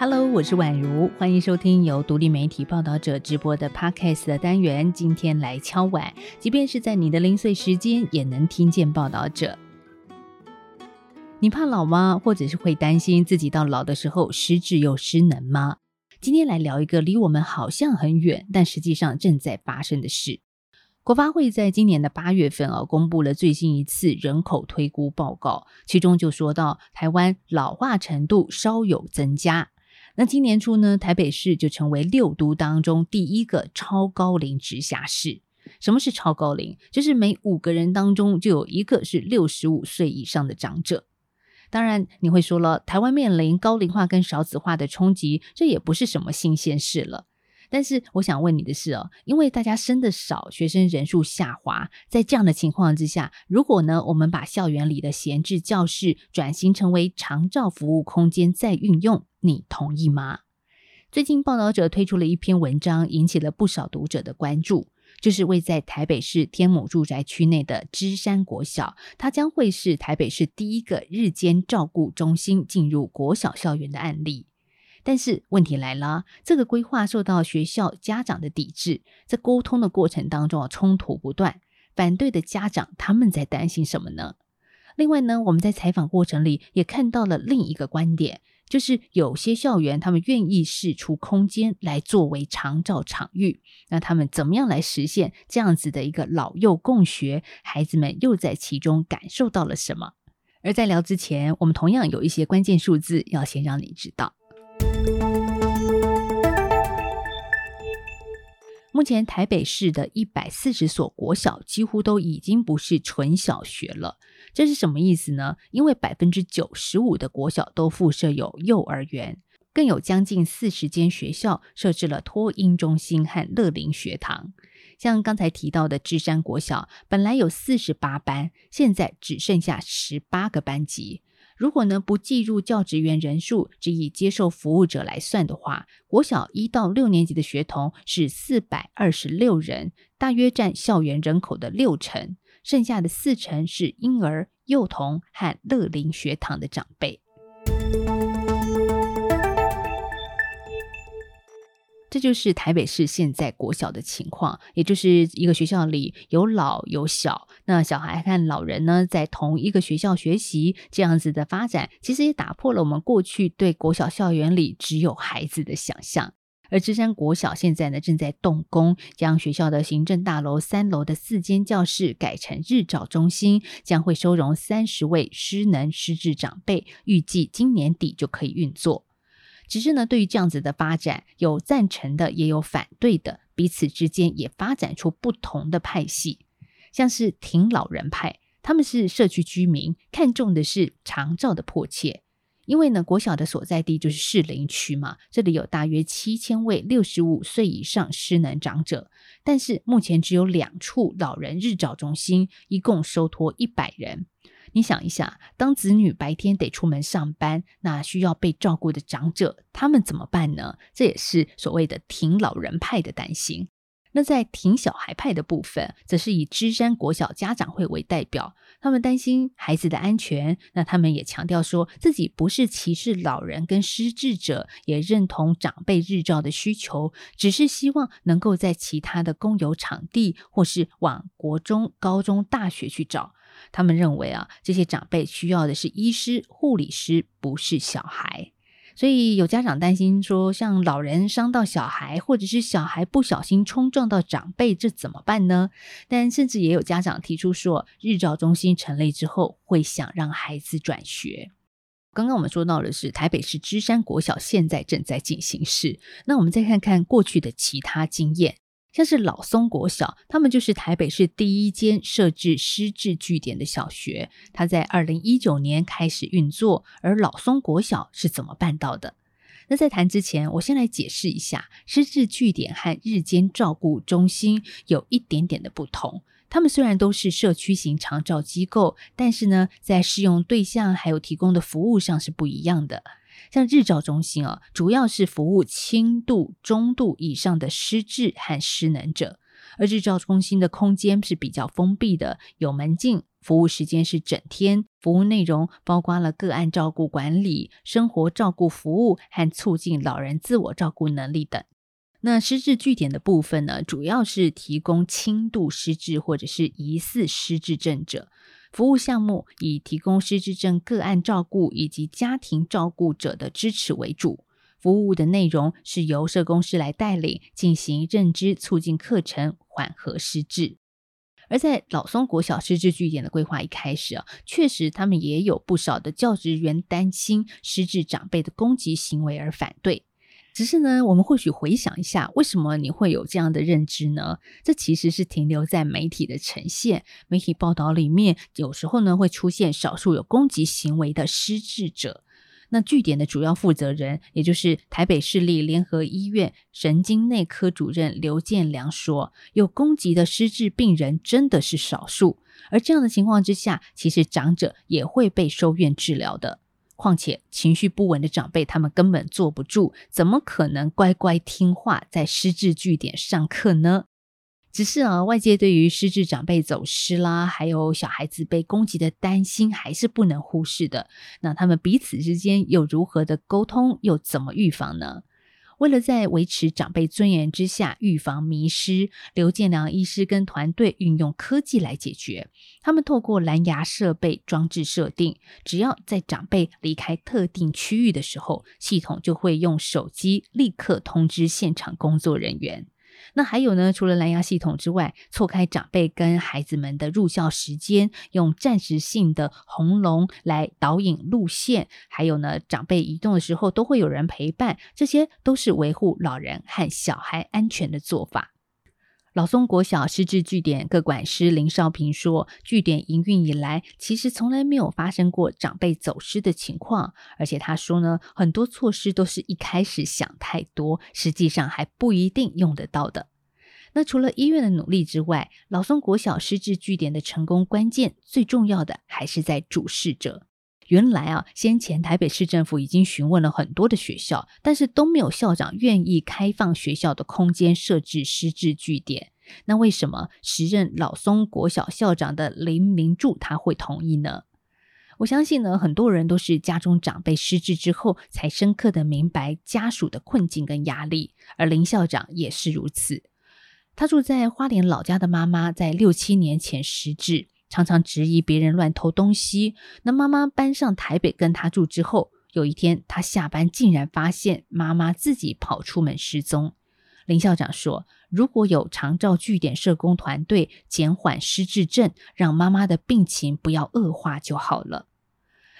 Hello，我是宛如，欢迎收听由独立媒体报道者直播的 Podcast 的单元。今天来敲碗，即便是在你的零碎时间，也能听见报道者。你怕老吗？或者是会担心自己到老的时候失智又失能吗？今天来聊一个离我们好像很远，但实际上正在发生的事。国发会在今年的八月份啊，公布了最新一次人口推估报告，其中就说到台湾老化程度稍有增加。那今年初呢，台北市就成为六都当中第一个超高龄直辖市。什么是超高龄？就是每五个人当中就有一个是六十五岁以上的长者。当然，你会说了，台湾面临高龄化跟少子化的冲击，这也不是什么新鲜事了。但是我想问你的是哦，因为大家生的少，学生人数下滑，在这样的情况之下，如果呢我们把校园里的闲置教室转型成为长照服务空间再运用，你同意吗？最近报道者推出了一篇文章，引起了不少读者的关注，就是位在台北市天母住宅区内的芝山国小，它将会是台北市第一个日间照顾中心进入国小校园的案例。但是问题来了，这个规划受到学校家长的抵制，在沟通的过程当中啊，冲突不断。反对的家长他们在担心什么呢？另外呢，我们在采访过程里也看到了另一个观点，就是有些校园他们愿意试出空间来作为长照场域，那他们怎么样来实现这样子的一个老幼共学？孩子们又在其中感受到了什么？而在聊之前，我们同样有一些关键数字要先让你知道。目前台北市的一百四十所国小几乎都已经不是纯小学了，这是什么意思呢？因为百分之九十五的国小都附设有幼儿园，更有将近四十间学校设置了托婴中心和乐龄学堂。像刚才提到的芝山国小，本来有四十八班，现在只剩下十八个班级。如果呢不计入教职员人数，只以接受服务者来算的话，国小一到六年级的学童是四百二十六人，大约占校园人口的六成，剩下的四成是婴儿、幼童和乐龄学堂的长辈。这就是台北市现在国小的情况，也就是一个学校里有老有小，那小孩和老人呢在同一个学校学习，这样子的发展，其实也打破了我们过去对国小校园里只有孩子的想象。而芝山国小现在呢正在动工，将学校的行政大楼三楼的四间教室改成日照中心，将会收容三十位失能失智长辈，预计今年底就可以运作。只是呢，对于这样子的发展，有赞成的，也有反对的，彼此之间也发展出不同的派系。像是挺老人派，他们是社区居民，看重的是长照的迫切。因为呢，国小的所在地就是士林区嘛，这里有大约七千位六十五岁以上失能长者，但是目前只有两处老人日照中心，一共收托一百人。你想一下，当子女白天得出门上班，那需要被照顾的长者，他们怎么办呢？这也是所谓的挺老人派的担心。那在挺小孩派的部分，则是以芝山国小家长会为代表，他们担心孩子的安全。那他们也强调说自己不是歧视老人跟失智者，也认同长辈日照的需求，只是希望能够在其他的公有场地，或是往国中、高中、大学去找。他们认为啊，这些长辈需要的是医师、护理师，不是小孩。所以有家长担心说，像老人伤到小孩，或者是小孩不小心冲撞到长辈，这怎么办呢？但甚至也有家长提出说，日照中心成立之后，会想让孩子转学。刚刚我们说到的是台北市芝山国小现在正在进行式，那我们再看看过去的其他经验。像是老松国小，他们就是台北市第一间设置师智据点的小学。它在二零一九年开始运作，而老松国小是怎么办到的？那在谈之前，我先来解释一下，师智据点和日间照顾中心有一点点的不同。他们虽然都是社区型长照机构，但是呢，在适用对象还有提供的服务上是不一样的。像日照中心啊，主要是服务轻度、中度以上的失智和失能者，而日照中心的空间是比较封闭的，有门禁、服务时间是整天，服务内容包括了个案照顾管理、生活照顾服务和促进老人自我照顾能力等。那失智据点的部分呢，主要是提供轻度失智或者是疑似失智症者服务项目，以提供失智症个案照顾以及家庭照顾者的支持为主。服务的内容是由社工师来带领进行认知促进课程，缓和失智。而在老松国小失智据点的规划一开始啊，确实他们也有不少的教职员担心失智长辈的攻击行为而反对。只是呢，我们或许回想一下，为什么你会有这样的认知呢？这其实是停留在媒体的呈现、媒体报道里面，有时候呢会出现少数有攻击行为的失智者。那据点的主要负责人，也就是台北市立联合医院神经内科主任刘建良说：“有攻击的失智病人真的是少数，而这样的情况之下，其实长者也会被收院治疗的。况且情绪不稳的长辈，他们根本坐不住，怎么可能乖乖听话在失智据点上课呢？”只是啊，外界对于失智长辈走失啦，还有小孩子被攻击的担心，还是不能忽视的。那他们彼此之间又如何的沟通，又怎么预防呢？为了在维持长辈尊严之下预防迷失，刘建良医师跟团队运用科技来解决。他们透过蓝牙设备装置设定，只要在长辈离开特定区域的时候，系统就会用手机立刻通知现场工作人员。那还有呢？除了蓝牙系统之外，错开长辈跟孩子们的入校时间，用暂时性的红龙来导引路线，还有呢，长辈移动的时候都会有人陪伴，这些都是维护老人和小孩安全的做法。老松国小失智据点各管师林少平说：“据点营运以来，其实从来没有发生过长辈走失的情况。而且他说呢，很多措施都是一开始想太多，实际上还不一定用得到的。那除了医院的努力之外，老松国小失智据点的成功关键，最重要的还是在主事者。”原来啊，先前台北市政府已经询问了很多的学校，但是都没有校长愿意开放学校的空间设置失智据点。那为什么时任老松国小校长的林明柱他会同意呢？我相信呢，很多人都是家中长辈失智之后，才深刻的明白家属的困境跟压力，而林校长也是如此。他住在花莲老家的妈妈，在六七年前失智。常常质疑别人乱偷东西。那妈妈搬上台北跟他住之后，有一天他下班竟然发现妈妈自己跑出门失踪。林校长说：“如果有长照据点社工团队减缓失智症，让妈妈的病情不要恶化就好了。”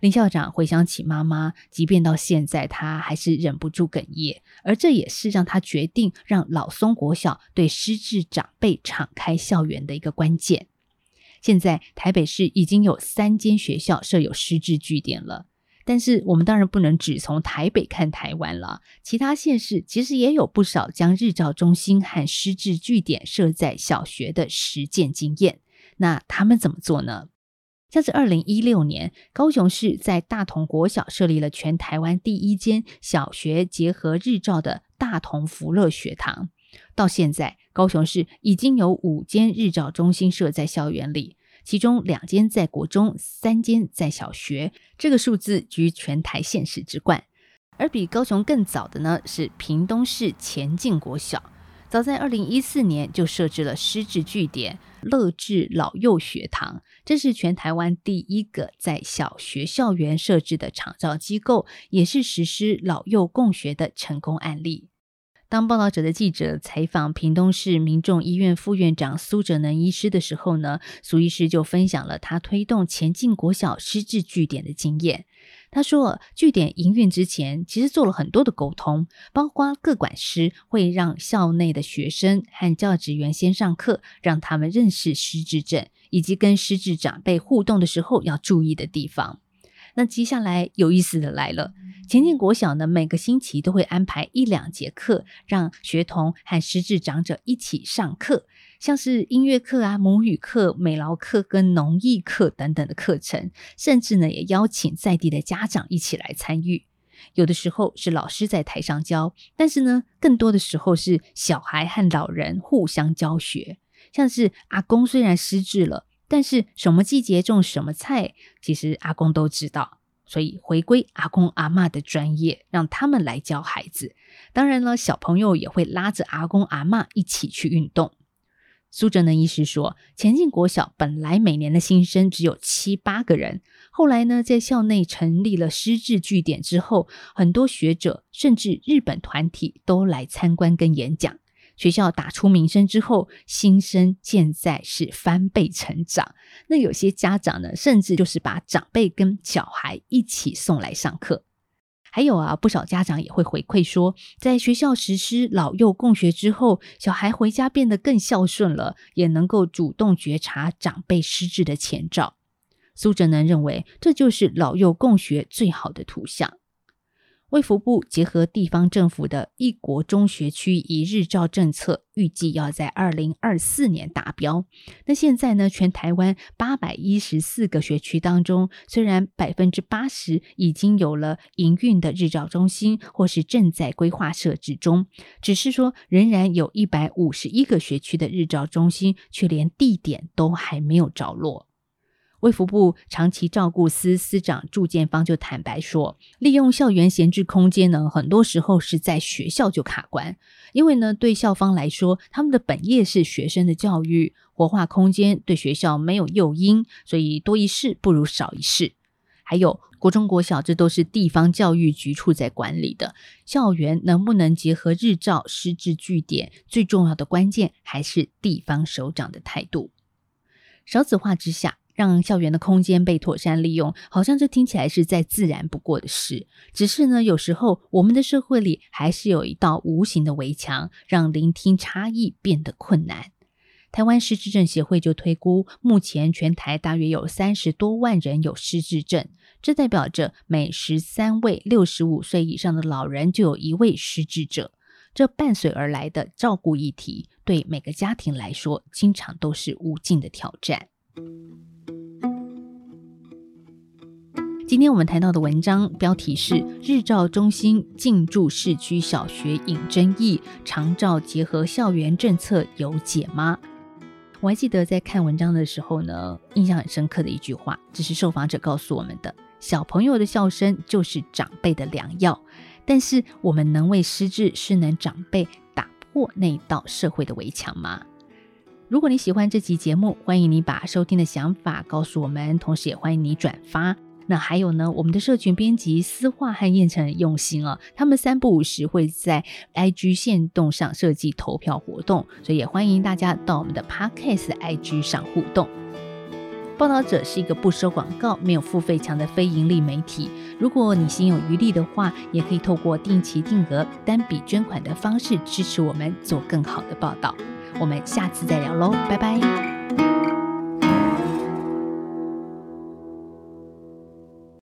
林校长回想起妈妈，即便到现在，他还是忍不住哽咽。而这也是让他决定让老松国小对失智长辈敞开校园的一个关键。现在台北市已经有三间学校设有师智据点了，但是我们当然不能只从台北看台湾了，其他县市其实也有不少将日照中心和师智据点设在小学的实践经验。那他们怎么做呢？像是二零一六年，高雄市在大同国小设立了全台湾第一间小学结合日照的大同福乐学堂。到现在，高雄市已经有五间日照中心设在校园里，其中两间在国中，三间在小学。这个数字居全台县市之冠。而比高雄更早的呢，是屏东市前进国小，早在二零一四年就设置了师智据点乐智老幼学堂，这是全台湾第一个在小学校园设置的厂照机构，也是实施老幼共学的成功案例。当报道者的记者采访屏东市民众医院副院长苏哲能医师的时候呢，苏医师就分享了他推动前进国小师智据点的经验。他说，据点营运之前，其实做了很多的沟通，包括各管师会让校内的学生和教职员先上课，让他们认识失智症，以及跟失智长辈互动的时候要注意的地方。那接下来有意思的来了，前进国小呢，每个星期都会安排一两节课，让学童和失智长者一起上课，像是音乐课啊、母语课、美劳课跟农艺课等等的课程，甚至呢也邀请在地的家长一起来参与。有的时候是老师在台上教，但是呢，更多的时候是小孩和老人互相教学，像是阿公虽然失智了。但是什么季节种什么菜，其实阿公都知道。所以回归阿公阿妈的专业，让他们来教孩子。当然了，小朋友也会拉着阿公阿妈一起去运动。苏哲能医师说，前进国小本来每年的新生只有七八个人，后来呢，在校内成立了师智据点之后，很多学者甚至日本团体都来参观跟演讲。学校打出名声之后，新生现在是翻倍成长。那有些家长呢，甚至就是把长辈跟小孩一起送来上课。还有啊，不少家长也会回馈说，在学校实施老幼共学之后，小孩回家变得更孝顺了，也能够主动觉察长辈失智的前兆。苏哲能认为，这就是老幼共学最好的图像。卫福部结合地方政府的一国中学区一日照政策，预计要在二零二四年达标。那现在呢，全台湾八百一十四个学区当中，虽然百分之八十已经有了营运的日照中心，或是正在规划设置中，只是说仍然有一百五十一个学区的日照中心，却连地点都还没有着落。卫福部长期照顾司司长祝建芳就坦白说，利用校园闲置空间呢，很多时候是在学校就卡关，因为呢，对校方来说，他们的本业是学生的教育，活化空间对学校没有诱因，所以多一事不如少一事。还有国中国小，这都是地方教育局处在管理的校园，能不能结合日照师资据点，最重要的关键还是地方首长的态度。少子化之下。让校园的空间被妥善利用，好像这听起来是再自然不过的事。只是呢，有时候我们的社会里还是有一道无形的围墙，让聆听差异变得困难。台湾失智症协会就推估，目前全台大约有三十多万人有失智症，这代表着每十三位六十五岁以上的老人就有一位失智者。这伴随而来的照顾议题，对每个家庭来说，经常都是无尽的挑战。今天我们谈到的文章标题是《日照中心进驻市区小学引争议，长照结合校园政策有解吗？》我还记得在看文章的时候呢，印象很深刻的一句话，这是受访者告诉我们的：小朋友的笑声就是长辈的良药。但是，我们能为失智失能长辈打破那道社会的围墙吗？如果你喜欢这期节目，欢迎你把收听的想法告诉我们，同时也欢迎你转发。那还有呢？我们的社群编辑思化和燕城用心哦，他们三不五时会在 IG 线动上设计投票活动，所以也欢迎大家到我们的 Podcast IG 上互动。报道者是一个不收广告、没有付费墙的非盈利媒体。如果你心有余力的话，也可以透过定期定额单笔捐款的方式支持我们做更好的报道。我们下次再聊喽，拜拜。